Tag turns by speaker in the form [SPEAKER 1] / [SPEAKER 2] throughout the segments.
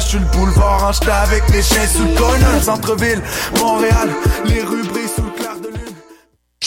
[SPEAKER 1] Je suis le boulevard, hein, j'étais avec les chiens sous le. Centre-ville, Montréal, les rues brillent sous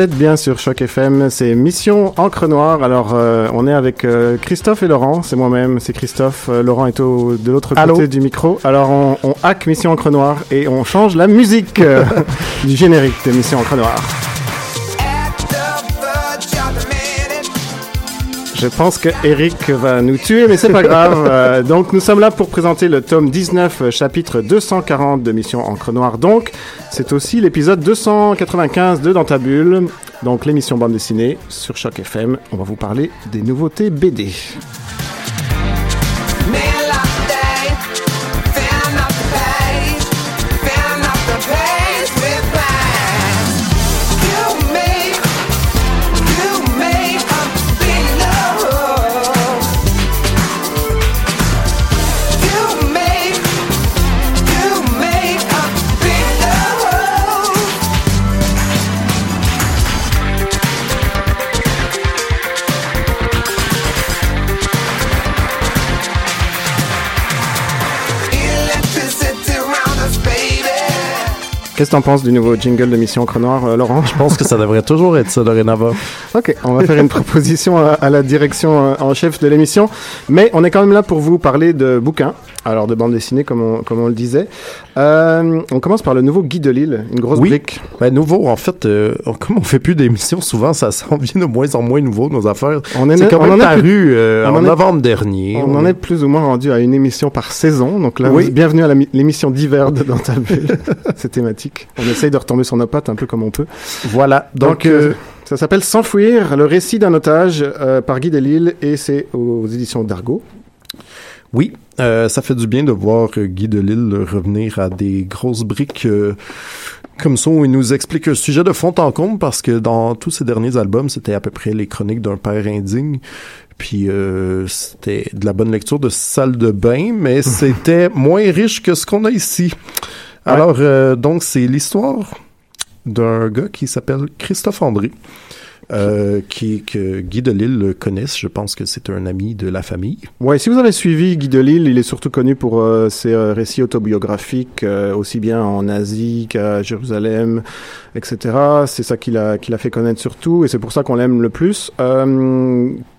[SPEAKER 2] Êtes bien sur Choc FM, c'est Mission Encre Noire. Alors, euh, on est avec euh, Christophe et Laurent, c'est moi-même, c'est Christophe. Euh, Laurent est au, de l'autre côté du micro. Alors, on, on hack Mission Encre Noire et on change la musique du générique de Mission Encre Noire. Je pense que Eric va nous tuer, mais c'est pas grave. Euh, donc, nous sommes là pour présenter le tome 19, euh, chapitre 240 de Mission Encre Noire. Donc, c'est aussi l'épisode 295 de Dans ta bulle. Donc, l'émission bande dessinée sur Choc FM. On va vous parler des nouveautés BD. Qu'est-ce que t'en penses du nouveau jingle de Mission Encre Noire, euh, Laurent
[SPEAKER 3] Je pense que ça devrait toujours être ça dorénavant.
[SPEAKER 2] Ok, on va faire une proposition à, à la direction euh, en chef de l'émission, mais on est quand même là pour vous parler de bouquins, alors de bande dessinée comme on, comme on le disait. Euh, on commence par le nouveau Guy de Lille, une grosse
[SPEAKER 3] Oui.
[SPEAKER 2] brique.
[SPEAKER 3] Ben, nouveau, en fait, on- comme on fait plus d'émissions, souvent, ça s'en vient de moins en moins nouveau, nos affaires.
[SPEAKER 2] On est-
[SPEAKER 3] C'est quand
[SPEAKER 2] on
[SPEAKER 3] même
[SPEAKER 2] en est
[SPEAKER 3] paru en
[SPEAKER 2] est-
[SPEAKER 3] novembre dernier.
[SPEAKER 2] On en est plus ou moins rendu à une émission par saison, donc là,
[SPEAKER 3] Oui.
[SPEAKER 2] bienvenue à l'émission d'hiver de Dans ta bulle. C'est thématique. On essaye de retomber sur nos pattes un peu comme on peut.
[SPEAKER 3] Voilà.
[SPEAKER 2] Donc,
[SPEAKER 3] Donc,
[SPEAKER 2] euh,
[SPEAKER 3] euh,
[SPEAKER 2] ça s'appelle S'enfuir, le récit d'un otage euh, par Guy Delisle et c'est aux éditions d'Argo.
[SPEAKER 3] oui, euh, ça fait du bien de voir Guy Delisle revenir à des grosses briques comme ça où il nous explique un sujet de fond en comble parce que dans tous ses derniers albums, c'était à peu près les chroniques d'un père indigne. Puis euh, c'était de la bonne lecture de salle de bain, mais c'était moins riche que ce qu'on a ici. Alors, euh, donc, c'est l'histoire d'un gars qui s'appelle Christophe André. euh, qui que Guy Delisle connaisse. Je pense que c'est un ami de la famille.
[SPEAKER 2] Ouais, si vous avez suivi Guy Delisle, il est surtout connu pour euh, ses euh, récits autobiographiques, aussi bien en Asie qu'à Jérusalem, etc. C'est ça qu'il a, qu'il a fait connaître surtout, et c'est pour ça qu'on l'aime le plus.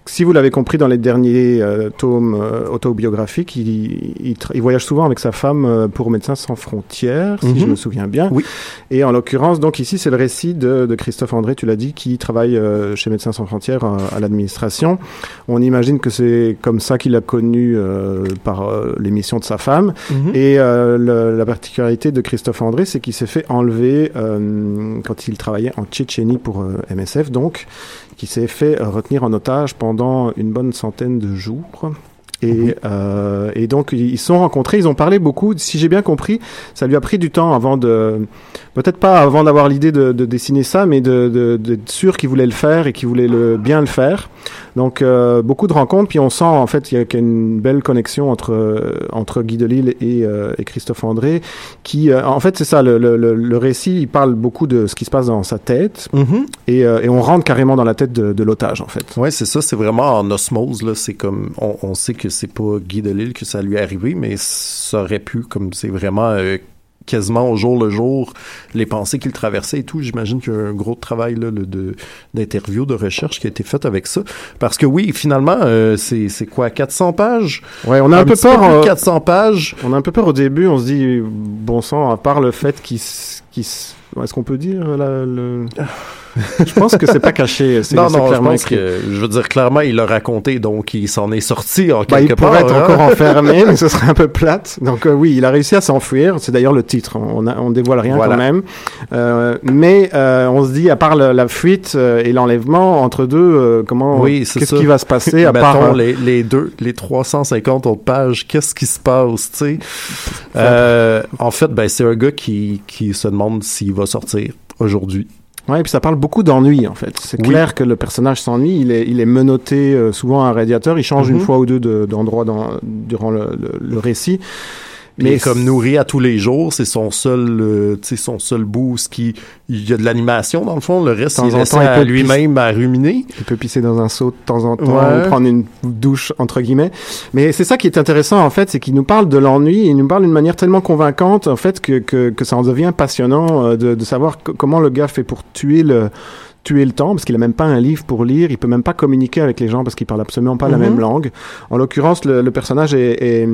[SPEAKER 2] Si vous l'avez compris dans les derniers euh, tomes euh, autobiographiques, il, il, tra- il voyage souvent avec sa femme euh, pour Médecins sans frontières, si
[SPEAKER 3] Mhm.
[SPEAKER 2] je me souviens bien.
[SPEAKER 3] Oui.
[SPEAKER 2] Et en l'occurrence, donc ici, c'est le récit de, de Christophe André, tu l'as dit, qui travaille chez Médecins sans frontières à l'administration. On imagine que c'est comme ça qu'il a connu par l'émission de sa femme.
[SPEAKER 3] Mhm.
[SPEAKER 2] Et le- la particularité de Christophe André, c'est qu'il s'est fait enlever quand il travaillait en Tchétchénie pour MSF, donc, qui s'est fait retenir en otage pendant une bonne centaine de jours. Et, euh, et donc ils se sont rencontrés, ils ont parlé beaucoup. Si j'ai bien compris, ça lui a pris du temps avant de, peut-être pas avant d'avoir l'idée de, de dessiner ça, mais de de- d'être sûr qu'il voulait le faire et qu'il voulait le bien le faire. Donc euh, beaucoup de rencontres, puis on sent en fait il y a qu'il y a une belle connexion entre euh, entre Guy Delisle et, euh, et Christophe André, qui euh, en fait c'est ça le, le, le, récit, il parle beaucoup de ce qui se passe dans sa tête
[SPEAKER 3] Mhm.
[SPEAKER 2] et, euh, et on rentre carrément dans la tête de, de l'otage en fait.
[SPEAKER 3] Ouais, c'est ça, c'est vraiment en osmose là, c'est comme on, on sait que c'est pas Guy Delisle que ça lui est arrivé, mais ça aurait pu comme c'est vraiment euh, quasiment au jour le jour les pensées qu'il traversait et tout. J'imagine qu'il y a un gros travail là, de d'interview, de recherche qui a été fait avec ça. Parce que oui, finalement, euh, c'est c'est quoi, 400 pages?
[SPEAKER 2] Ouais, on a un, peu peur.
[SPEAKER 3] plus de
[SPEAKER 2] euh,
[SPEAKER 3] 400 pages.
[SPEAKER 2] On a un peu peur au début, on se dit, bon sang, à part le fait qu'il Est-ce qu'on peut dire la- le... Je pense que c'est pas caché,
[SPEAKER 3] Non, non, je pense
[SPEAKER 2] écrit.
[SPEAKER 3] que, je veux dire, clairement, il l'a raconté, donc il s'en est sorti en
[SPEAKER 2] Bah,
[SPEAKER 3] quelque
[SPEAKER 2] il
[SPEAKER 3] part.
[SPEAKER 2] pourrait être
[SPEAKER 3] hein.
[SPEAKER 2] encore enfermé, mais ce serait un peu plate. Donc euh, oui, il a réussi à s'enfuir. C'est d'ailleurs le titre. On, a, on dévoile rien
[SPEAKER 3] Voilà.
[SPEAKER 2] quand même. Euh, mais euh, on se dit, à part la fuite et l'enlèvement, entre deux, comment,
[SPEAKER 3] Oui, c'est
[SPEAKER 2] qu'est-ce qui va se passer à part
[SPEAKER 3] Mettons les, les deux, les 350 autres pages, qu'est-ce qui se passe, tu sais? En fait, ben, c'est un gars qui, qui se demande s'il va sortir aujourd'hui.
[SPEAKER 2] Ouais, et puis ça parle beaucoup d'ennui en fait. C'est
[SPEAKER 3] Oui.
[SPEAKER 2] clair que le personnage s'ennuie. Il est, il est menotté euh, souvent à un radiateur. Il change
[SPEAKER 3] Mhm.
[SPEAKER 2] une fois ou deux de- d'endroit durant le, le, le récit.
[SPEAKER 3] Mais comme nourri à tous les jours, c'est son seul, euh, son seul boost qui, il y a de l'animation dans le fond. Le reste,
[SPEAKER 2] De temps
[SPEAKER 3] il
[SPEAKER 2] en temps, il peut
[SPEAKER 3] lui-même à ruminer.
[SPEAKER 2] Il peut pisser dans un seau de temps en temps,
[SPEAKER 3] Ouais.
[SPEAKER 2] ou prendre une douche entre guillemets. Mais c'est ça qui est intéressant en fait, c'est qu'il nous parle de l'ennui. Il nous parle d'une manière tellement convaincante en fait que que, que ça en devient passionnant euh, de, de savoir co- comment le gars fait pour tuer le tuer le temps parce qu'il a même pas un livre pour lire, il peut même pas communiquer avec les gens parce qu'il parle absolument pas la
[SPEAKER 3] Mhm.
[SPEAKER 2] même langue. En l'occurrence, le, le personnage est, est-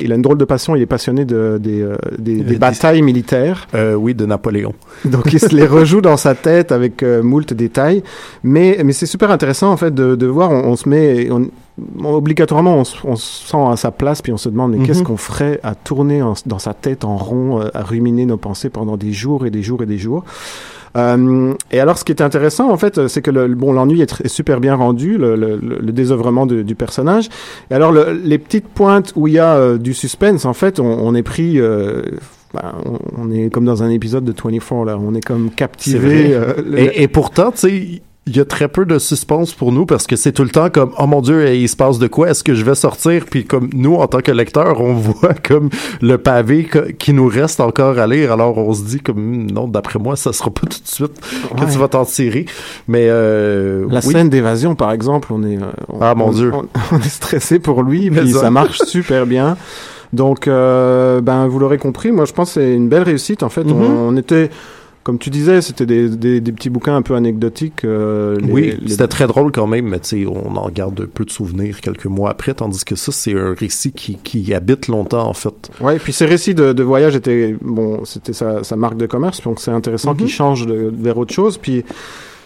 [SPEAKER 2] il a une drôle de passion, il est passionné de, euh, des, des
[SPEAKER 3] des-
[SPEAKER 2] batailles militaires.
[SPEAKER 3] Euh, oui, de Napoléon.
[SPEAKER 2] Donc il se les rejoue dans sa tête avec euh, moult détails. Mais, mais c'est super intéressant en fait de, de voir, on, on se met, on, on- obligatoirement on, se- sent à sa place puis on se demande mais
[SPEAKER 3] Mhm.
[SPEAKER 2] qu'est-ce qu'on ferait à tourner en- dans sa tête en rond, euh, à ruminer nos pensées pendant des jours et des jours et des jours. Euh, et alors, ce qui est intéressant, en fait, c'est que le, bon, l'ennui est, super bien rendu, le, le, le- le désœuvrement de- du personnage. Et alors, le- les petites pointes où il y a euh, du suspense, en fait, on, on est pris. euh, ben, on, on est comme dans un épisode de 24 là, on est comme captivé. euh, le-
[SPEAKER 3] Et, et pourtant, tu sais, il y a très peu de suspense pour nous parce que c'est tout le temps comme oh mon dieu il se passe de quoi? Est-ce que je vais sortir? Puis comme nous en tant que lecteurs on voit comme le pavé qui nous reste encore à lire alors on se dit comme Hmm, non d'après moi ça sera pas tout de suite que
[SPEAKER 2] Ouais.
[SPEAKER 3] tu vas t'en tirer mais euh,
[SPEAKER 2] La
[SPEAKER 3] oui.
[SPEAKER 2] scène d'évasion, par exemple, on est, euh, on,
[SPEAKER 3] Ah, mon
[SPEAKER 2] on-
[SPEAKER 3] Dieu.
[SPEAKER 2] on, on est stressé pour lui,
[SPEAKER 3] Mais
[SPEAKER 2] puis
[SPEAKER 3] ça
[SPEAKER 2] marche super bien. Donc, euh, ben, vous l'aurez compris, moi, je pense que c'est une belle réussite. En fait,
[SPEAKER 3] Mhm.
[SPEAKER 2] on, on était, comme tu disais, c'était des, des, des petits bouquins un peu anecdotiques. euh, les-
[SPEAKER 3] oui,
[SPEAKER 2] les-
[SPEAKER 3] c'était très drôle quand même, mais tu sais, on en garde peu de souvenirs quelques mois après, tandis que ça, c'est un récit qui, qui habite longtemps, en fait.
[SPEAKER 2] Et puis ces récits de, de voyage étaient, bon, c'était sa, sa marque de commerce, donc c'est intéressant
[SPEAKER 3] Mhm.
[SPEAKER 2] qu'il change de, vers autre chose. Puis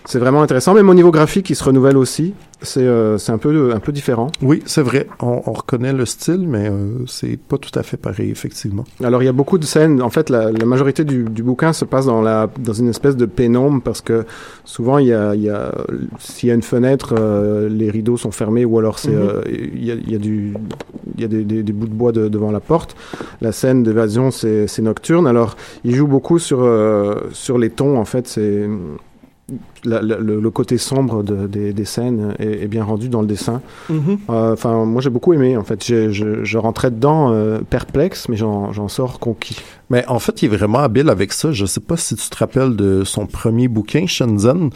[SPEAKER 2] c'est vraiment intéressant. Même au niveau graphique, il se renouvelle aussi. C'est euh, c'est un peu, un peu différent.
[SPEAKER 3] Oui, c'est vrai, on, on reconnaît le style, mais euh, c'est pas tout à fait pareil, effectivement.
[SPEAKER 2] Alors il y a beaucoup de scènes. En fait, la, la majorité du, du bouquin se passe dans la dans une espèce de pénombre parce que souvent il y a il y a s'il y a une fenêtre, euh, les rideaux sont fermés ou alors c'est
[SPEAKER 3] Mhm.
[SPEAKER 2] euh, il y a il y a du il y a des, des, des bouts de bois de- devant la porte. La scène d'évasion c'est nocturne. Alors il joue beaucoup sur euh, sur les tons. En fait, c'est la- la- le, côté sombre de- des, des scènes est, est bien rendu dans le dessin. Euh, Enfin, moi j'ai beaucoup aimé en fait. Je, je rentrais dedans euh, perplexe, mais j'en sors conquis.
[SPEAKER 3] Mais en fait, il est vraiment habile avec ça. Je sais pas si tu te rappelles de son premier bouquin, Shenzhen,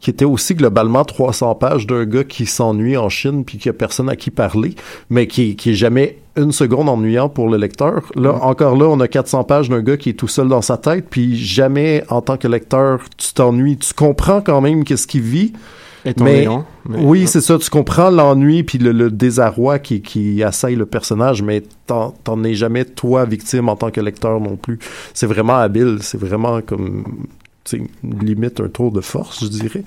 [SPEAKER 3] qui était aussi globalement 300 pages d'un gars qui s'ennuie en Chine puis qui a personne à qui parler, mais qui, qui est jamais une seconde ennuyant pour le lecteur. Là, encore là, on a 400 pages d'un gars qui est tout seul dans sa tête, puis jamais, en tant que lecteur, tu t'ennuies. Tu comprends quand même qu'est-ce qu'il vit. Mais, oui, c'est ça. Tu comprends l'ennui puis le, le désarroi qui, qui assaille le personnage, mais t'en es jamais toi victime en tant que lecteur non plus. C'est vraiment habile. C'est vraiment comme limite un tour de force, je dirais.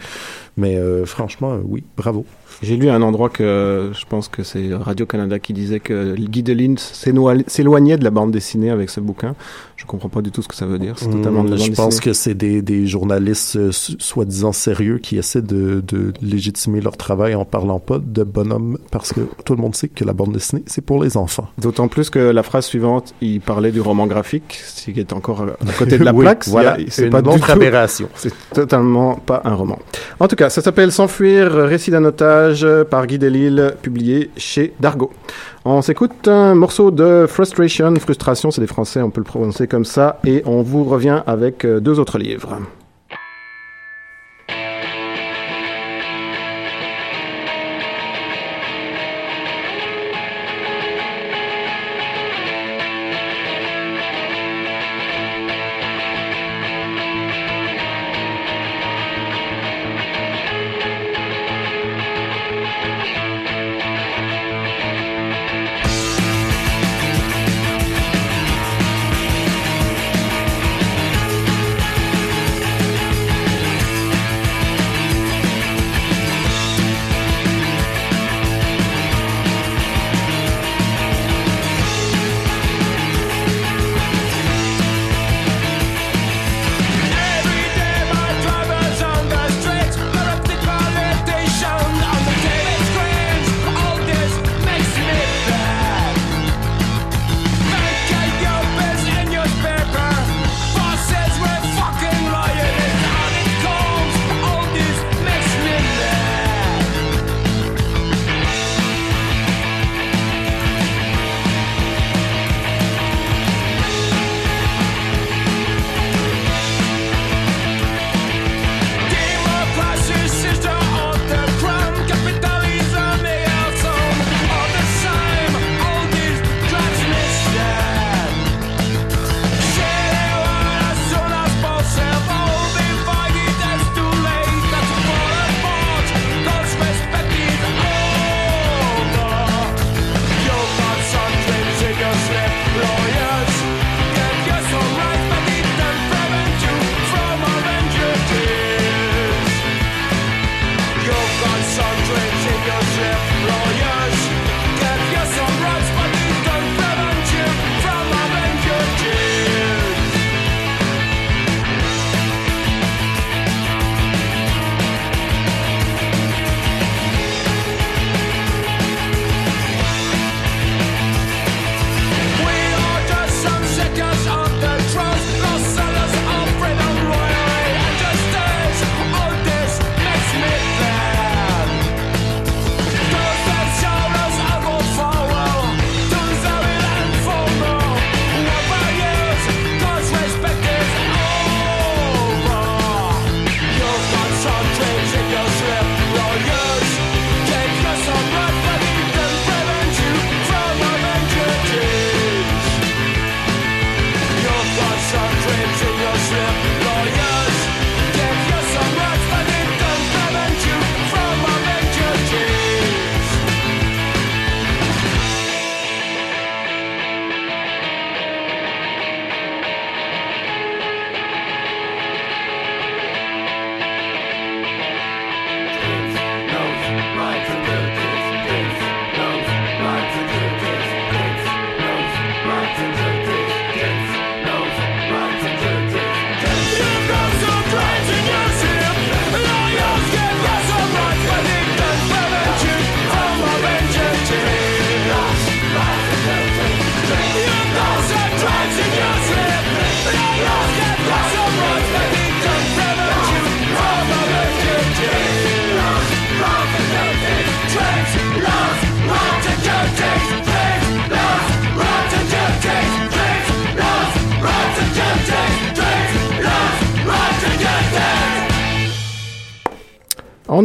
[SPEAKER 3] Mais euh, franchement, euh, oui, bravo.
[SPEAKER 2] J'ai lu à un endroit que je pense que c'est Radio-Canada qui disait que Guy s'énoi- s'éloignait de la bande dessinée avec ce bouquin. Je comprends pas du tout ce que ça veut dire. C'est totalement de la
[SPEAKER 3] Hmm,
[SPEAKER 2] bande
[SPEAKER 3] je pense
[SPEAKER 2] dessinée.
[SPEAKER 3] que c'est des, des journalistes euh, soi-disant sérieux qui essaient de, de légitimer leur travail en parlant pas de bonhomme parce que tout le monde sait que la bande dessinée, c'est pour les enfants.
[SPEAKER 2] D'autant plus que la phrase suivante, il parlait du roman graphique, ce qui est encore à côté de la
[SPEAKER 3] Oui,
[SPEAKER 2] plaque.
[SPEAKER 3] voilà,
[SPEAKER 2] c'est
[SPEAKER 3] une
[SPEAKER 2] pas du
[SPEAKER 3] autre aberration.
[SPEAKER 2] C'est totalement pas un roman. En tout cas, ça s'appelle S'enfuir, récit d'un otage par Guy Delisle, publié chez Dargo. On s'écoute un morceau de Frustration, Frustration, c'est des Français, on peut le prononcer comme ça, et on vous revient avec euh, deux autres livres.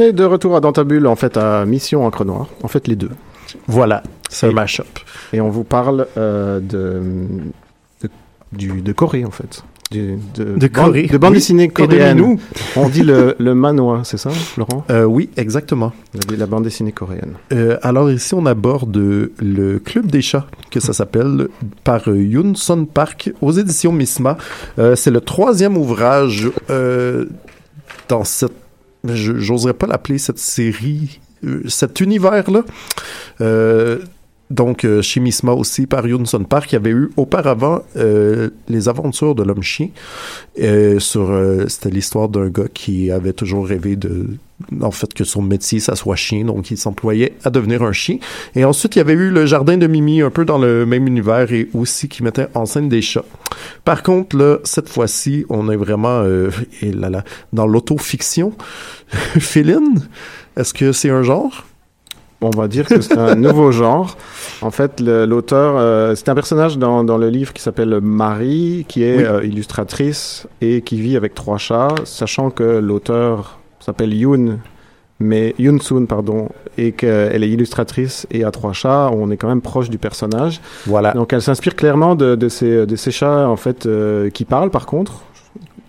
[SPEAKER 2] On est de retour à Dantabule, en fait, à Mission Encre Noire. En fait, les deux.
[SPEAKER 3] Voilà, c'est un
[SPEAKER 2] Et-
[SPEAKER 3] mash-up.
[SPEAKER 2] Et on vous parle euh, de, de, du, de Corée, en fait. Du- de,
[SPEAKER 3] De Corée.
[SPEAKER 2] De bande
[SPEAKER 3] Oui.
[SPEAKER 2] dessinée
[SPEAKER 3] Et de
[SPEAKER 2] coréenne.
[SPEAKER 3] Minou.
[SPEAKER 2] On dit le, le manois, c'est ça, Laurent?
[SPEAKER 3] Euh, oui, exactement.
[SPEAKER 2] La bande dessinée coréenne.
[SPEAKER 3] Euh, alors ici, on aborde le Club des chats, que ça s'appelle, par Yoon Sun Park, aux éditions Misma. Euh, c'est le troisième ouvrage dans cette... J'oserais pas l'appeler cette série, euh, cet univers-là. Euh, donc, euh, chez Misma aussi, par Yoon Sun Park, il y avait eu auparavant Les aventures de l'homme chien. Sur, euh, c'était l'histoire d'un gars qui avait toujours rêvé de, en fait, que son métier, ça soit chien, donc il s'employait à devenir un chien. Et ensuite, il y avait eu le jardin de Mimi, un peu dans le même univers, et aussi qui mettait en scène des chats. Par contre, là, cette fois-ci, on est vraiment, euh, et là, là, dans l'autofiction. Féline, est-ce que c'est un genre?
[SPEAKER 2] On va dire que c'est un nouveau genre. En fait, l'auteur, euh, c'est un personnage dans, dans le livre qui s'appelle Marie, qui est
[SPEAKER 3] Oui.
[SPEAKER 2] euh, illustratrice et qui vit avec trois chats, sachant que l'auteur s'appelle Yoon, mais Yoon Soon, pardon, et qu'elle est illustratrice et a trois chats. On est quand même proche du personnage.
[SPEAKER 3] Voilà.
[SPEAKER 2] Donc, elle s'inspire clairement de, de, ces, de ces chats, en fait, euh, qui parlent, par contre.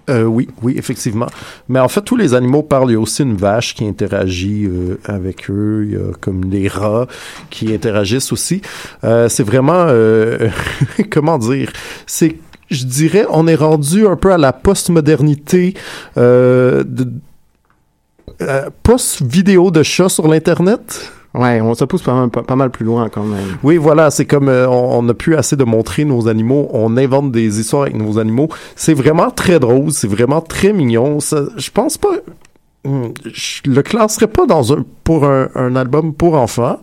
[SPEAKER 3] Euh, oui, oui, effectivement. Mais en fait, tous les animaux parlent. Il y a aussi une vache qui interagit euh, avec eux. Il y a comme des rats qui interagissent aussi. Euh, c'est vraiment, euh, comment dire, c'est, je dirais, on est rendu un peu à la postmodernité, euh, de, euh, post-vidéo de chats sur l'Internet?
[SPEAKER 2] Ouais, on se pousse pas, mal- pas, pas mal plus loin quand même.
[SPEAKER 3] Oui, voilà, c'est comme euh, on n'a plus assez de montrer nos animaux, on invente des histoires avec nos animaux. C'est vraiment très drôle, c'est vraiment très mignon. Ça, je pense pas, Hmm, je le classerais pas dans un pour un, un album pour enfants.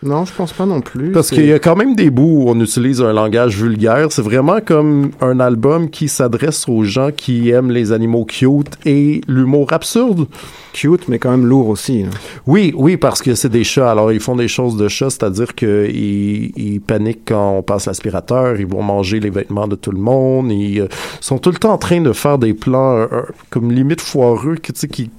[SPEAKER 2] Non, je pense pas non plus.
[SPEAKER 3] Parce qu'il y a quand même des bouts où on utilise un langage vulgaire. C'est vraiment comme un album qui s'adresse aux gens qui aiment les animaux cute et l'humour absurde.
[SPEAKER 2] cute, mais quand même lourd aussi. hein.
[SPEAKER 3] Oui, oui, parce que c'est des chats. Alors, ils font des choses de chats, c'est-à-dire qu'ils ils paniquent quand on passe l'aspirateur, ils vont manger les vêtements de tout le monde, ils euh, sont tout le temps en train de faire des plans euh, euh, comme limite foireux, que, tu sais, qui,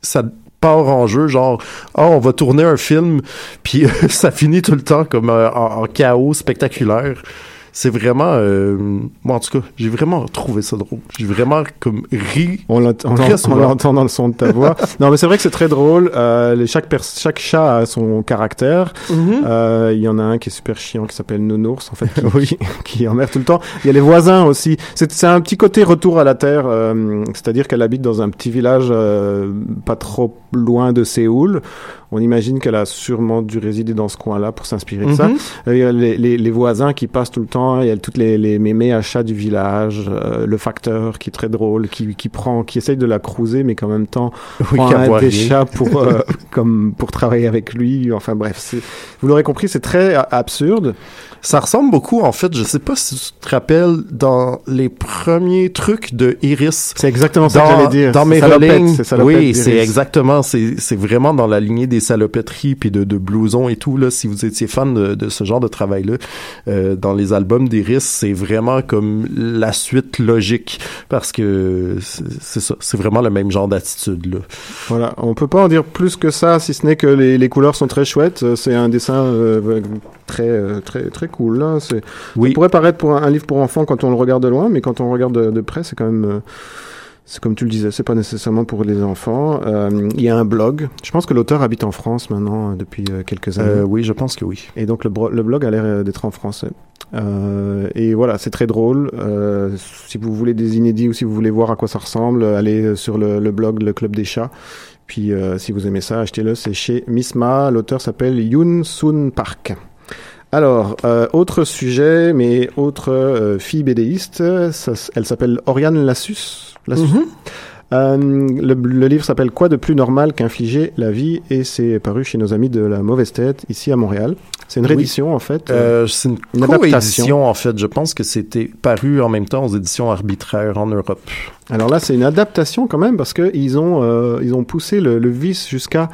[SPEAKER 3] ça part en jeu, genre, oh, on va tourner un film, puis ça finit tout le temps comme euh, en chaos spectaculaire. C'est vraiment, euh, moi en tout cas, j'ai vraiment trouvé ça drôle. J'ai vraiment comme ri.
[SPEAKER 2] On l'entend dans le son de ta voix. non, mais c'est vrai que c'est très drôle. Euh, les, chaque, chaque chat a son caractère. Euh, Il y en a un qui est super chiant, qui s'appelle Nounours, en fait, qui, qui, qui emmerde tout le temps. Il y a les voisins aussi. C'est c'est un petit côté retour à la Terre, euh, c'est-à-dire qu'elle habite dans un petit village euh, pas trop loin de Séoul. On imagine qu'elle a sûrement dû résider dans ce coin-là pour s'inspirer de ça. Euh, Il y a les, les, les voisins qui passent tout le temps, il y a toutes les, les mémés à chats du village, euh, le facteur qui est très drôle, qui, qui prend, qui essaye de la cruiser, mais qu'en même temps
[SPEAKER 3] Oui,
[SPEAKER 2] prend un des chats pour, euh, comme, pour travailler avec lui. Enfin bref, vous l'aurez compris, c'est très absurde.
[SPEAKER 3] Ça ressemble beaucoup, en fait, je sais pas si tu te rappelles, dans les premiers trucs de Iris.
[SPEAKER 2] C'est exactement ça que
[SPEAKER 3] Dans,
[SPEAKER 2] j'allais dire.
[SPEAKER 3] dans mes
[SPEAKER 2] salopette
[SPEAKER 3] oui, c'est exactement, c'est vraiment dans la lignée des salopetteries puis de, de blousons et tout là. Si vous étiez fan de, de ce genre de travail là, euh, dans les albums d'Iris, c'est vraiment comme la suite logique parce que c'est ça, c'est vraiment le même genre d'attitude là.
[SPEAKER 2] Voilà, on peut pas en dire plus que ça, si ce n'est que les, les couleurs sont très chouettes. Euh, C'est un dessin euh, très, euh, très, très cool. Là. C'est-
[SPEAKER 3] Oui.
[SPEAKER 2] Ça pourrait paraître pour un, un livre pour enfants quand on le regarde de loin, mais quand on regarde de, de près, c'est quand même. euh, c'est comme tu le disais, c'est pas nécessairement pour les enfants. Euh, Il y a un blog. Je pense que l'auteur habite en France maintenant euh, depuis quelques années.
[SPEAKER 3] Euh, oui, je pense que oui.
[SPEAKER 2] Et donc le, bro- le blog a l'air d'être en français. Euh, et voilà, c'est très drôle. Si vous voulez des inédits ou si vous voulez voir à quoi ça ressemble, allez sur le, le blog Le Club des Chats. Puis si vous aimez ça, achetez-le. C'est chez Misma. L'auteur s'appelle Yoon Soon Park. Alors, euh, autre sujet, mais autre euh, fille bédéiste. Ça elle s'appelle Oriane Lassus. Lassus. Euh, le, le livre s'appelle Quoi de plus normal qu'infliger la vie et c'est paru chez nos amis de la mauvaise tête ici à Montréal. C'est une
[SPEAKER 3] Oui.
[SPEAKER 2] réédition en fait.
[SPEAKER 3] Euh, c'est une,
[SPEAKER 2] adaptation.
[SPEAKER 3] en fait. Je pense que c'était paru en même temps aux éditions arbitraires en Europe.
[SPEAKER 2] Alors là, c'est une adaptation quand même parce que ils ont euh, ils ont poussé le, le vice jusqu'à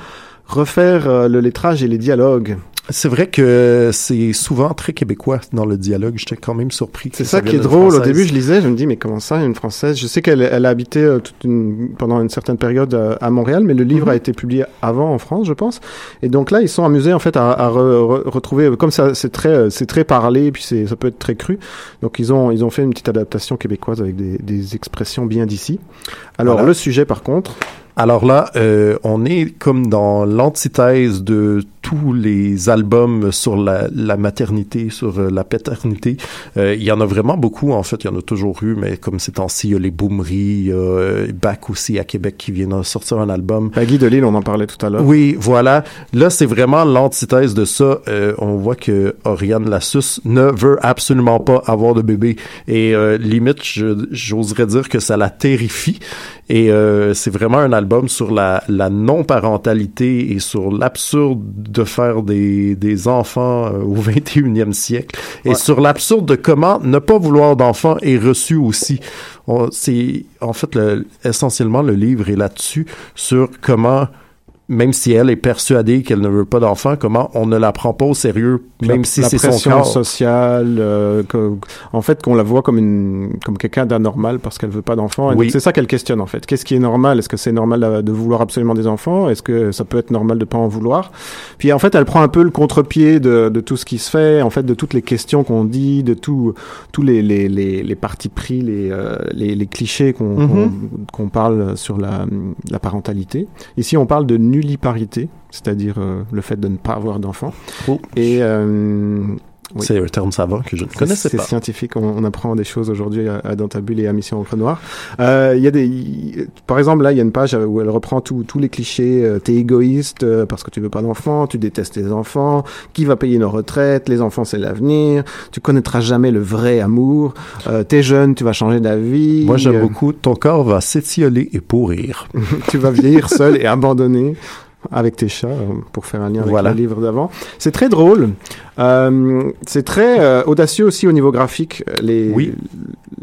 [SPEAKER 2] refaire euh, le lettrage et les dialogues.
[SPEAKER 3] C'est vrai que c'est souvent très québécois dans le dialogue. J'étais quand même surpris. que
[SPEAKER 2] C'est ça qui est drôle. Au début, je lisais, je me dis, mais comment ça, une française? Je sais qu'elle elle a habité euh, toute une, pendant une certaine période euh, à Montréal, mais le livre
[SPEAKER 3] Mhm.
[SPEAKER 2] a été publié avant en France, je pense. Et donc là, ils sont amusés en fait à, à re- re- retrouver, comme ça, c'est très, euh, c'est très parlé, puis c'est, ça peut être très cru. Donc ils ont, ils ont fait une petite adaptation québécoise avec des, des expressions bien d'ici. Alors
[SPEAKER 3] Voilà.
[SPEAKER 2] le sujet, par contre,
[SPEAKER 3] Alors là, euh, on est comme dans l'antithèse de tous les albums sur la, la maternité, sur euh, la paternité. Euh, il y en a vraiment beaucoup, en fait. Il y en a toujours eu, mais comme ces temps-ci, il y a les Boomeries, il y a euh, Bac aussi à Québec qui vient de sortir un album.
[SPEAKER 2] bah, Guy Delisle, on en parlait tout à l'heure.
[SPEAKER 3] Oui, voilà. Là, c'est vraiment l'antithèse de ça. Euh, on voit que Oriane Lassus ne veut absolument pas avoir de bébé. Et euh, limite, j'oserais dire que ça la terrifie. Et euh, c'est vraiment un album sur la, la non-parentalité et sur l'absurde de faire des, des enfants euh, au 21e siècle. Et
[SPEAKER 2] Ouais.
[SPEAKER 3] sur l'absurde de comment ne pas vouloir d'enfants est reçu aussi. C'est en fait le- essentiellement le livre est là-dessus sur comment même si elle est persuadée qu'elle ne veut pas d'enfant, comment on ne la prend pas au sérieux, même
[SPEAKER 2] la-
[SPEAKER 3] si c'est son corps?
[SPEAKER 2] sociale, euh, que- en fait, qu'on la voit comme une, comme quelqu'un d'anormal parce qu'elle veut pas d'enfants. Et
[SPEAKER 3] Oui.
[SPEAKER 2] C'est ça qu'elle questionne en fait. Qu'est-ce qui est normal? Est-ce que c'est normal de- de vouloir absolument des enfants? Est-ce que ça peut être normal de pas en vouloir? Puis en fait, elle prend un peu le contre-pied de, de tout ce qui se fait, en fait, de toutes les questions qu'on dit, de tout, tous les, les, les, les partis pris, les, euh, les, les clichés qu'on
[SPEAKER 3] Mhm.
[SPEAKER 2] qu'on- qu'on parle sur la, la parentalité. Ici, on parle de nulliparité, c'est-à-dire euh, le fait de ne pas avoir d'enfants.
[SPEAKER 3] Oh.
[SPEAKER 2] Et euh, oui.
[SPEAKER 3] C'est un terme savant que je ne connaissais
[SPEAKER 2] C'est
[SPEAKER 3] pas.
[SPEAKER 2] scientifique, on, on apprend des choses aujourd'hui à, à Dans ta bulle et à Mission Encre Noire. Euh, Il y a des, par exemple, là, il y a une page où elle reprend tous tous les clichés. euh, T'es égoïste euh, parce que tu veux pas d'enfants, tu détestes les enfants, qui va payer nos retraites, les enfants c'est l'avenir, tu connaîtras jamais le vrai amour, euh, t'es jeune, tu vas changer d'avis.
[SPEAKER 3] Moi, j'aime beaucoup. Ton corps va s'étioler et pourrir.
[SPEAKER 2] tu vas vieillir seul et abandonné avec tes chats, euh, pour faire un lien avec
[SPEAKER 3] Voilà.
[SPEAKER 2] le livre d'avant. C'est très drôle. Euh, c'est très euh, audacieux aussi au niveau graphique. Les,
[SPEAKER 3] Oui.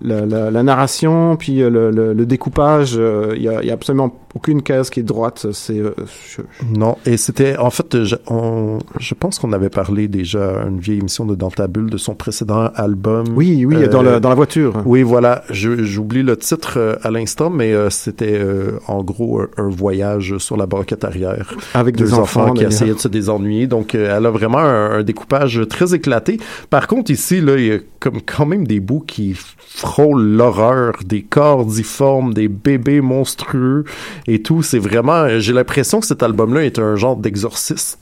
[SPEAKER 2] La, la, la narration, puis euh, le, le, le découpage, euh, il y, a, il y a absolument aucune case qui est droite. C'est euh, je-
[SPEAKER 3] Non, et c'était en fait, je, on- je pense qu'on avait parlé déjà à une vieille émission de Dans ta bulle de son précédent album.
[SPEAKER 2] oui, oui,
[SPEAKER 3] Euh,
[SPEAKER 2] dans, le, dans la voiture.
[SPEAKER 3] Oui, voilà. J'oublie le titre euh, à l'instant, mais euh, c'était euh, en gros un, voyage sur la banquette arrière.
[SPEAKER 2] avec
[SPEAKER 3] Deux
[SPEAKER 2] des
[SPEAKER 3] enfants,
[SPEAKER 2] enfants.
[SPEAKER 3] qui essayaient de se désennuyer. Donc, euh, elle a vraiment un, un découpage très éclaté. Par contre, ici, là, il y a comme quand même des bouts qui frôlent l'horreur, des corps difformes, des bébés monstrueux et tout. C'est vraiment, j'ai l'impression que cet album-là est un genre d'exorciste.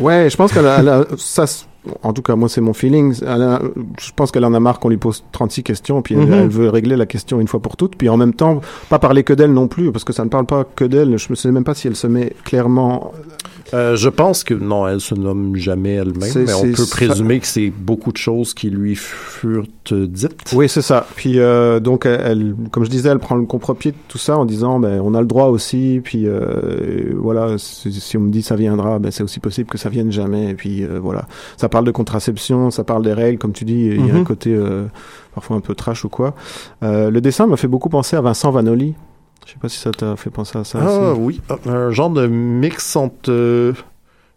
[SPEAKER 2] Ouais, je pense a- ça, en tout cas, moi, c'est mon feeling. Elle a- je pense qu'elle en a marre qu'on lui pose 36 questions, puis elle,
[SPEAKER 3] Mhm.
[SPEAKER 2] elle veut régler la question une fois pour toutes, puis en même temps, pas parler que d'elle non plus, parce que ça ne parle pas que d'elle. Je ne sais même pas si elle se met clairement.
[SPEAKER 3] Euh, je pense que non, elle se nomme jamais elle-même, mais on peut présumer que c'est beaucoup de choses qui lui furent dites.
[SPEAKER 2] Oui, c'est ça. Puis euh, donc, elle, elle- comme je disais, elle prend le contre-pied de tout ça en disant, ben, on a le droit aussi, puis euh, voilà, si, on me dit ça viendra, ben, c'est aussi possible que ça vienne jamais. Et puis voilà, ça parle de contraception, ça parle des règles, comme tu dis, il y a
[SPEAKER 3] Mhm.
[SPEAKER 2] un côté euh, parfois un peu trash ou quoi. Le dessin m'a fait beaucoup penser à Vincent Vanoli. Je sais pas si ça t'a fait penser à ça.
[SPEAKER 3] Ah
[SPEAKER 2] aussi.
[SPEAKER 3] oui, Ah, un genre de mix entre euh,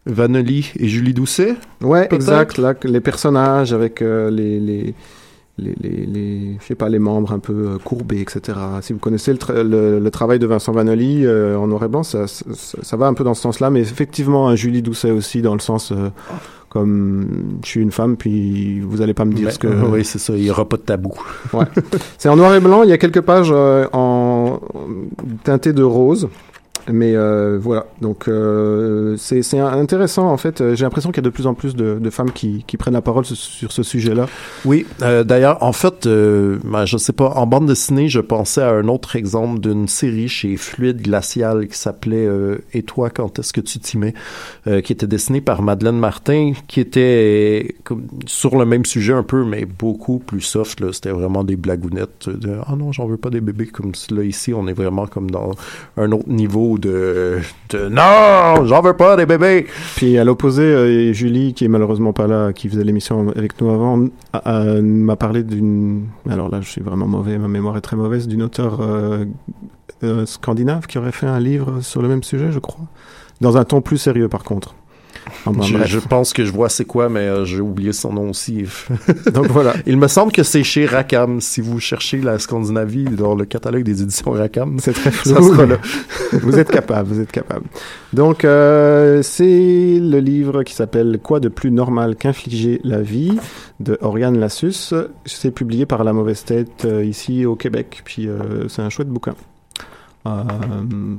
[SPEAKER 3] Vanelli et Julie Doucet.
[SPEAKER 2] Ouais, exact. Là, les personnages avec euh, les, les, les, les, les- je sais pas, les membres un peu euh, courbés, etc. Si vous connaissez le, tra- le, le travail de Vincent Vanoli euh, en noir et blanc, ça, ça, ça va un peu dans ce sens-là, mais effectivement, un Julie Doucet aussi, dans le sens euh, comme je suis une femme, puis vous allez pas me dire
[SPEAKER 3] Mais-
[SPEAKER 2] ce que.
[SPEAKER 3] Oui, c'est ça, il n'y aura pas de tabou.
[SPEAKER 2] C'est en noir et blanc. Il y a quelques pages euh, en teintées de rose. Mais euh, voilà, donc euh, c'est intéressant en fait. J'ai l'impression qu'il y a de plus en plus de, femmes qui, prennent la parole sur, ce sujet-là.
[SPEAKER 3] Oui, euh, d'ailleurs, en fait, ben, je sais pas, en bande dessinée, je pensais à un autre exemple d'une série chez Fluide Glacial qui s'appelait Et toi, quand est-ce que tu t'y mets? Qui était dessinée par Madeleine Martin, qui était sur le même sujet un peu, mais beaucoup plus soft. C'était vraiment des blagounettes de « Ah non, j'en veux pas des bébés » comme là, ici, on est vraiment comme dans un autre niveau de, Non, j'en veux pas des bébés.
[SPEAKER 2] Puis à l'opposé, euh, Julie, qui est malheureusement pas là, qui faisait l'émission avec nous avant, m'a parlé d'une. Alors là, je suis vraiment mauvais, ma mémoire est très mauvaise, d'une auteure euh, euh, scandinave qui aurait fait un livre sur le même sujet, je crois, dans un ton plus sérieux par contre.
[SPEAKER 3] Je, pense que je vois c'est quoi, mais euh, j'ai oublié son nom aussi.
[SPEAKER 2] Donc voilà.
[SPEAKER 3] Il me semble que c'est chez Rackham. Si vous cherchez la Scandinavie dans le catalogue des éditions Rackham,
[SPEAKER 2] C'est très flou.
[SPEAKER 3] ça sera là.
[SPEAKER 2] vous êtes capable, vous êtes capable. Donc, euh, c'est le livre qui s'appelle Quoi de plus normal qu'infliger la vie de Oriane Lassus. C'est publié par La Mauvaise Tête euh, ici au Québec. Puis c'est un chouette bouquin.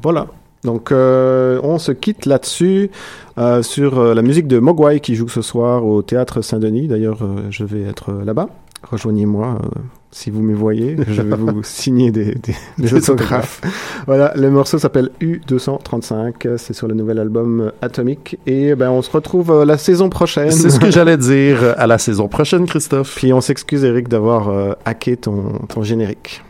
[SPEAKER 2] Voilà. Donc, euh, on se quitte là-dessus euh, sur euh, la musique de Mogwai qui joue ce soir au Théâtre Saint-Denis. D'ailleurs, euh, je vais être euh, là-bas. Rejoignez-moi euh, si vous me voyez. Je vais vous signer des, des, des autographes. Voilà, le morceau s'appelle U235. C'est sur le nouvel album Atomic. Et ben, on se retrouve la saison prochaine.
[SPEAKER 3] C'est ce que j'allais dire à la saison prochaine, Christophe.
[SPEAKER 2] Puis on s'excuse, Eric, d'avoir euh, hacké ton, ton générique.